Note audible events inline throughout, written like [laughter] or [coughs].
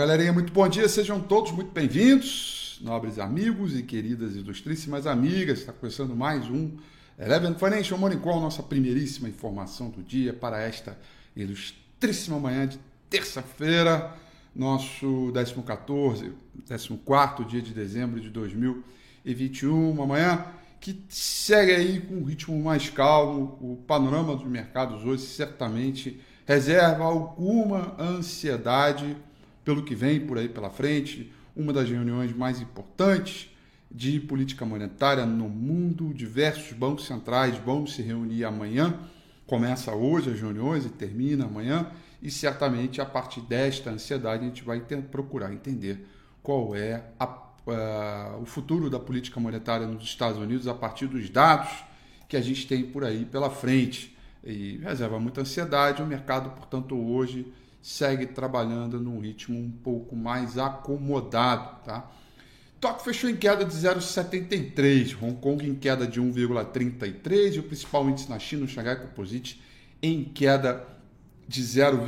Galerinha, muito bom dia, sejam todos muito bem-vindos, nobres amigos e queridas ilustríssimas amigas. Está começando mais um Eleven Financial Morning Call, nossa primeiríssima informação do dia para esta ilustríssima manhã de terça-feira, nosso 14, 14 dia de dezembro de 2021, uma manhã que segue aí com um ritmo mais calmo. O panorama dos mercados hoje certamente reserva alguma ansiedade pelo que vem por aí pela frente, uma das reuniões mais importantes de política monetária no mundo. Diversos bancos centrais vão se reunir amanhã. Começa hoje as reuniões e termina amanhã. E certamente a partir desta ansiedade a gente vai ter, procurar entender qual é a, uh, o futuro da política monetária nos Estados Unidos a partir dos dados que a gente tem por aí pela frente. E reserva muita ansiedade. O mercado, portanto, hoje segue trabalhando num ritmo um pouco mais acomodado, tá? Tóquio fechou em queda de 0,73, Hong Kong em queda de 1,33 e o principal índice na China, o Shanghai Composite, em queda de 0,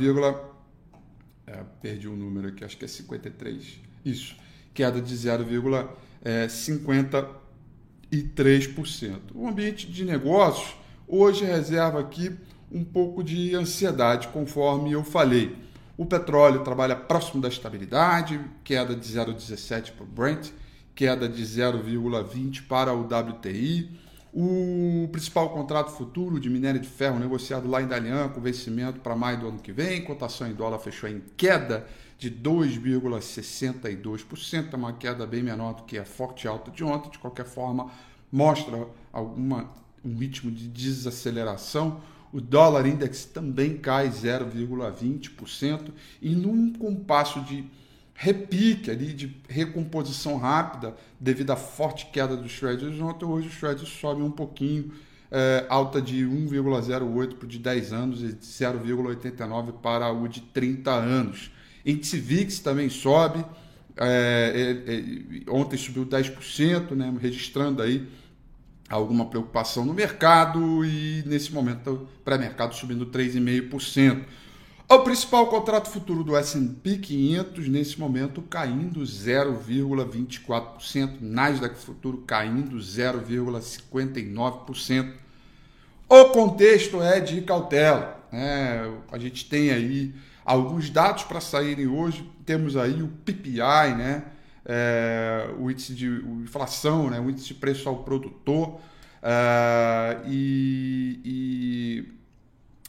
é, perdi o um número aqui, acho que é 53. Isso, queda de 0,53%. É, o ambiente de negócios hoje reserva aqui um pouco de ansiedade, conforme eu falei. O petróleo trabalha próximo da estabilidade, queda de 0,17 para o Brent, queda de 0,20 para o WTI. O principal contrato futuro de minério de ferro negociado lá em Dalian, com vencimento para maio do ano que vem, cotação em dólar fechou em queda de 2,62%, é uma queda bem menor do que a forte alta de ontem. De qualquer forma, mostra alguma, um ritmo de desaceleração o dólar index também cai 0,20% e num compasso de repique ali, de recomposição rápida, devido à forte queda dos Treasuries, ontem hoje os Treasuries sobe um pouquinho, é, alta de 1,08 para o de 10 anos e 0,89 para o de 30 anos. Índice VIX também sobe, é, é ontem subiu 10%, né, registrando aí alguma preocupação no mercado e nesse momento pré-mercado subindo 3,5%. O principal contrato futuro do S&P 500 nesse momento caindo 0,24%, Nasdaq futuro caindo 0,59%. O contexto é de cautela. Né? A gente tem aí alguns dados para saírem hoje. Temos aí o PPI, né? É, o índice de inflação, né, o índice de preço ao produtor é, e,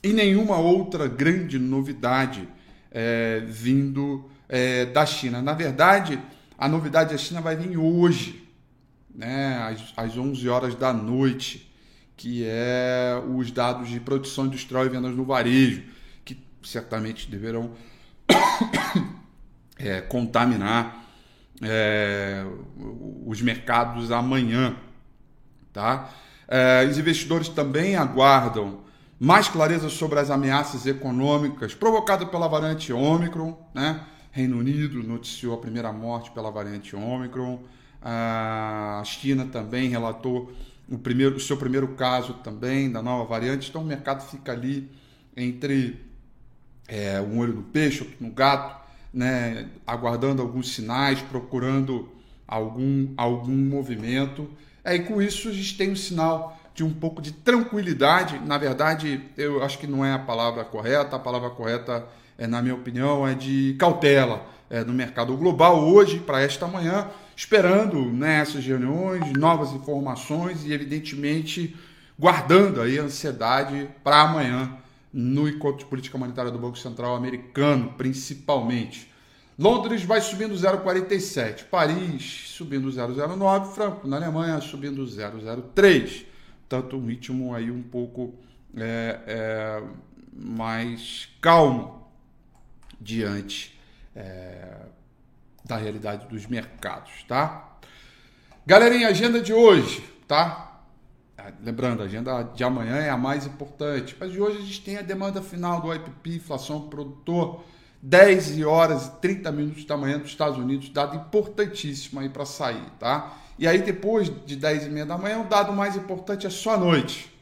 e, e, nenhuma outra grande novidade é, vindo é, da China. Na verdade, a novidade da China vai vir hoje, né, às, às 11 horas da noite, que é os dados de produção industrial e vendas no varejo, que certamente deverão [coughs] é, contaminar é, os mercados amanhã. Tá? É, os investidores também aguardam mais clareza sobre as ameaças econômicas provocadas pela variante Ômicron. Né? Reino Unido noticiou a primeira morte pela variante Ômicron. A China também relatou o, primeiro, o seu primeiro caso também da nova variante. Então o mercado fica ali entre é, um olho no peixe, outro no gato né, aguardando alguns sinais, procurando algum, algum movimento. É, e com isso a gente tem um sinal de um pouco de tranquilidade. Na verdade, eu acho que não é a palavra correta, a palavra correta, é, na minha opinião, é de cautela é, no mercado global hoje, para esta manhã, esperando né, reuniões, novas informações e, evidentemente, guardando aí a ansiedade para amanhã no encontro de política monetária do Banco Central americano, principalmente. Londres vai subindo 0,47, Paris subindo 0,09, Franco na Alemanha subindo 0,03. Tanto um ritmo aí um pouco é, é, mais calmo diante é, da realidade dos mercados, tá? Galerinha, agenda de hoje, tá? Lembrando, a agenda de amanhã é a mais importante, mas de hoje a gente tem a demanda final do IPP, inflação produtor, 10 horas e 30 minutos da manhã dos Estados Unidos, dado importantíssimo aí para sair, tá? E aí depois de 10 e meia da manhã, o dado mais importante é só a noite,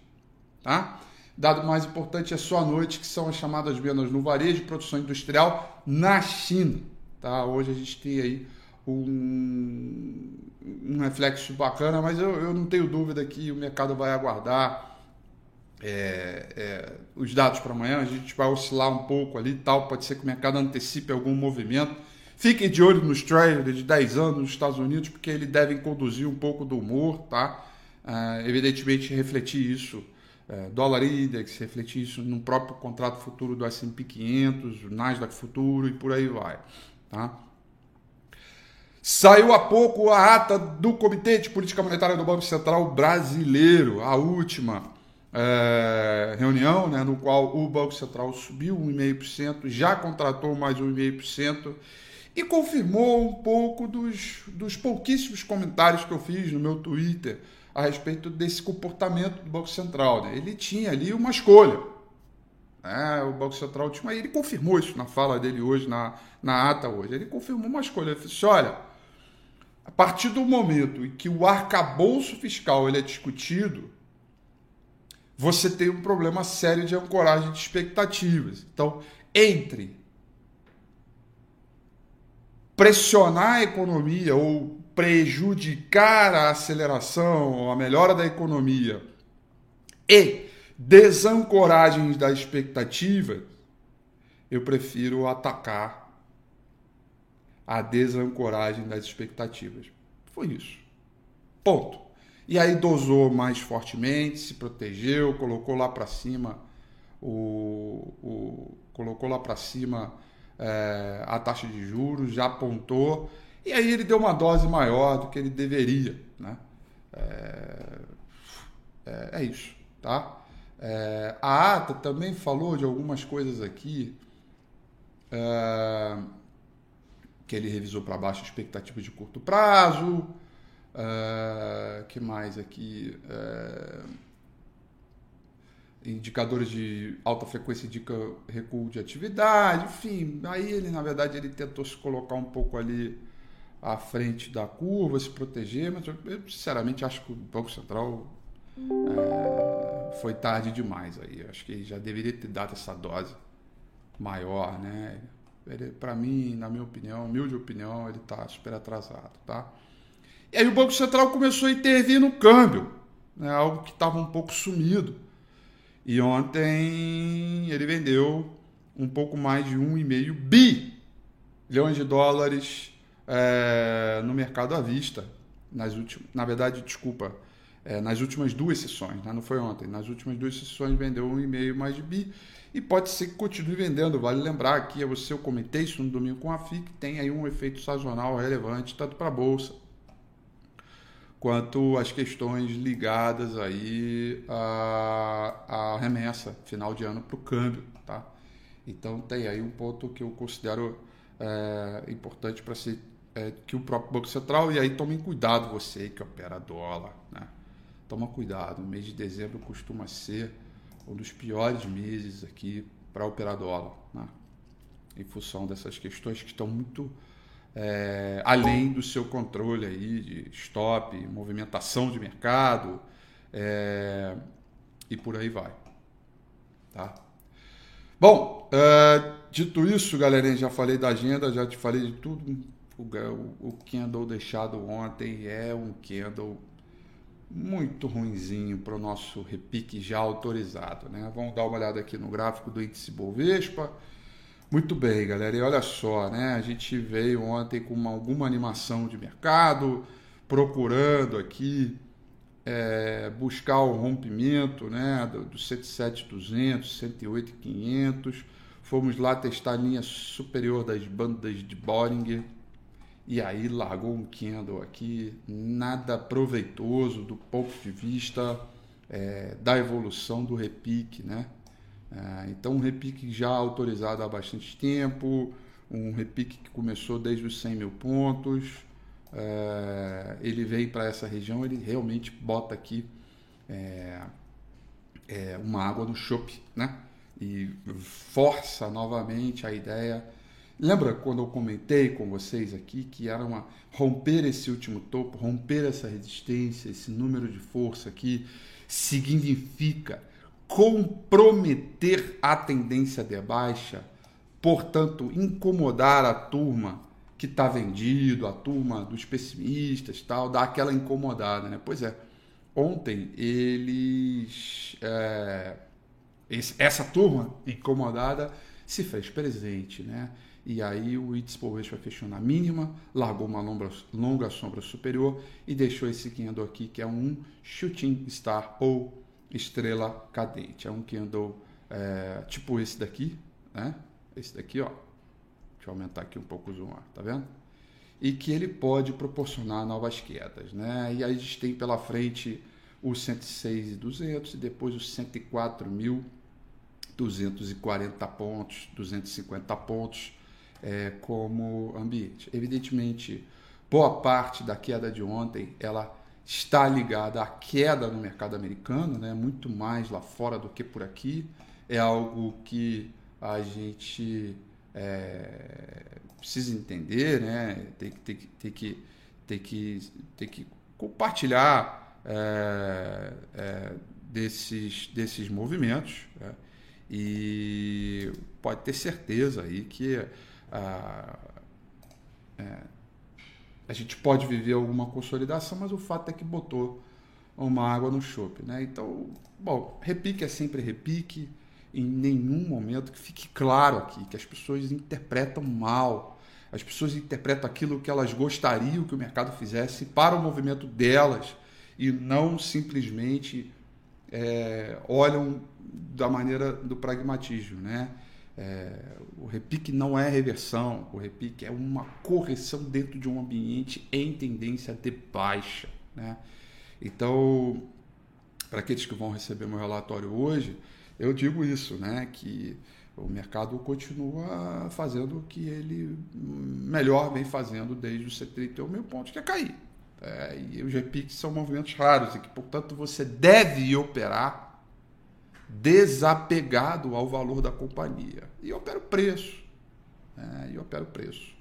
tá? Dado mais importante é só a noite, que são as chamadas vendas no varejo, produção industrial na China, Tá? Hoje a gente tem aí um, um reflexo bacana, mas eu, eu não tenho dúvida que o mercado vai aguardar é, é, os dados para amanhã, a gente vai oscilar um pouco ali tal, pode ser que o mercado antecipe algum movimento. Fiquem de olho nos trailers de 10 anos nos Estados Unidos, porque eles devem conduzir um pouco do humor, tá? É, evidentemente, refletir isso, é, dólar index, refletir isso no próprio contrato futuro do S&P 500, o Nasdaq futuro e por aí vai, tá? Saiu há pouco a ata do Comitê de Política Monetária do Banco Central Brasileiro, a última é, reunião, né, no qual o Banco Central subiu 1,5%, já contratou mais 1,5% e confirmou um pouco dos, dos pouquíssimos comentários que eu fiz no meu Twitter a respeito desse comportamento do Banco Central. Né? Ele tinha ali uma escolha. Né? O Banco Central tinha. Ele confirmou isso na fala dele hoje, na, na ata hoje. Ele confirmou uma escolha. Ele disse: olha a partir do momento em que o arcabouço fiscal ele é discutido, você tem um problema sério de ancoragem de expectativas. Então, entre pressionar a economia ou prejudicar a aceleração ou a melhora da economia e desancoragem da expectativa, eu prefiro atacar a desancoragem das expectativas. Foi isso. Ponto. E aí dosou mais fortemente, se protegeu, colocou lá para cima o, o, colocou lá para cima é, a taxa de juros, já apontou e aí ele deu uma dose maior do que ele deveria, né? É, é, é isso, tá? É, a ata também falou de algumas coisas aqui. Que ele revisou para baixo a expectativa de curto prazo. Uh, que mais aqui? Uh, indicadores de alta frequência indica recuo de atividade, enfim. Aí ele, na verdade, ele tentou se colocar um pouco ali à frente da curva, se proteger, mas eu, eu sinceramente acho que o Banco Central é, foi tarde demais aí. Acho que ele já deveria ter dado essa dose maior, né? Para mim, na minha opinião, humilde opinião, ele está super atrasado, tá? E aí o Banco Central começou a intervir no câmbio, né, algo que estava um pouco sumido. E ontem ele vendeu um pouco mais de 1,5 bilhões de dólares é, no mercado à vista. Nas últimas, na verdade, desculpa, é, nas últimas duas sessões, né, não foi ontem, nas últimas duas sessões vendeu 1,5 mais de bi e pode ser que continue vendendo. Vale lembrar aqui, você eu comentei isso no domingo com a FIC, tem aí um efeito sazonal relevante tanto para a bolsa quanto as questões ligadas aí à, à remessa final de ano para o câmbio, tá? Então tem aí um ponto que eu considero é, importante para ser é, que o próprio Banco Central e aí tomem cuidado você que opera dólar, né? Toma cuidado, o mês de dezembro costuma ser um dos piores meses aqui para operar dólar, né? em função dessas questões que estão muito é, além do seu controle aí de stop, movimentação de mercado é, e por aí vai, tá? Bom, é, dito isso, galerinha, já falei da agenda, já te falei de tudo. O, o, o deixado ontem é um candle muito ruinzinho para o nosso repique já autorizado. Né? Vamos dar uma olhada aqui no gráfico do índice Bovespa. Muito bem, galera. E olha só, né? A gente veio ontem com uma, alguma animação de mercado, procurando aqui é, buscar o rompimento né, do, do 107.200, 108.500. Fomos lá testar a linha superior das bandas de Bollinger e aí largou um candle aqui, nada proveitoso do ponto de vista é, da evolução do repique, né? É, então, um repique já autorizado há bastante tempo, um repique que começou desde os 100 mil pontos, é, ele vem para essa região, ele realmente bota aqui é, é uma água no chope, né? E força novamente a ideia Lembra quando eu comentei com vocês aqui que era uma romper esse último topo, romper essa resistência, esse número de força aqui significa comprometer a tendência de baixa, portanto, incomodar a turma que está vendido, a turma dos pessimistas, tal, dá aquela incomodada, né? Pois é, ontem eles, é, essa turma incomodada se fez presente, né? E aí o It's Bovespa fechou na mínima, largou uma longa, longa sombra superior e deixou esse candle aqui, que é um Shooting Star ou estrela cadente. É um candle é, tipo esse daqui, né? Esse daqui, ó. Deixa eu aumentar aqui um pouco o zoom, tá vendo? E que ele pode proporcionar novas quedas, né? E aí a gente tem pela frente os 106,200 e depois os 104.240 pontos, 250 pontos é, como ambiente. Evidentemente, boa parte da queda de ontem ela está ligada à queda no mercado americano, né? muito mais lá fora do que por aqui. É algo que a gente é, precisa entender, né? tem, tem, tem, que, tem, que, tem que compartilhar é, é, desses, desses movimentos. Né? E pode ter certeza aí que a, é, a gente pode viver alguma consolidação, mas o fato é que botou uma água no chope. Né? Então, bom, repique é sempre repique, em nenhum momento que fique claro aqui que as pessoas interpretam mal. As pessoas interpretam aquilo que elas gostariam que o mercado fizesse para o movimento delas e não simplesmente é, olham da maneira do pragmatismo, né? É, o repique não é reversão, o repique é uma correção dentro de um ambiente em tendência de baixa. Né? Então, para aqueles que vão receber meu relatório hoje, eu digo isso, né? que o mercado continua fazendo o que ele melhor vem fazendo desde os 71 mil pontos, que é cair. É, e os repiques são movimentos raros e que, portanto, você deve operar desapegado ao valor da companhia. E eu opero preço. Né? E opero preço.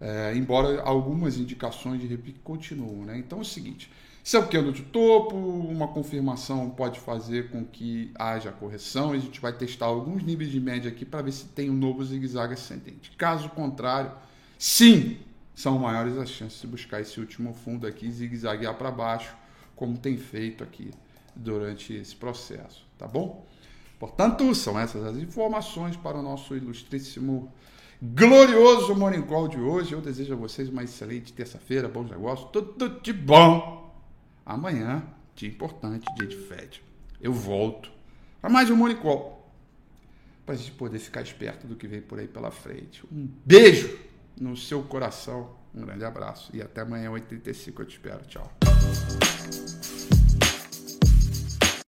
É, embora algumas indicações de repique continuem. Né? Então é o seguinte: se é o candle de topo, uma confirmação pode fazer com que haja correção. A gente vai testar alguns níveis de média aqui para ver se tem um novo zigue-zague ascendente. Caso contrário, sim, são maiores as chances de buscar esse último fundo aqui zigue-zaguear para baixo, como tem feito aqui durante esse processo, tá bom? Portanto, são essas as informações para o nosso ilustríssimo, glorioso Morning Call de hoje. Eu desejo a vocês uma excelente terça-feira, bons negócios, tudo de bom. Amanhã, dia importante, dia de Fed. Eu volto a mais um Morning Call para a gente poder ficar esperto do que vem por aí pela frente. Um beijo no seu coração, um grande abraço e até amanhã, 8h35. Eu te espero. Tchau.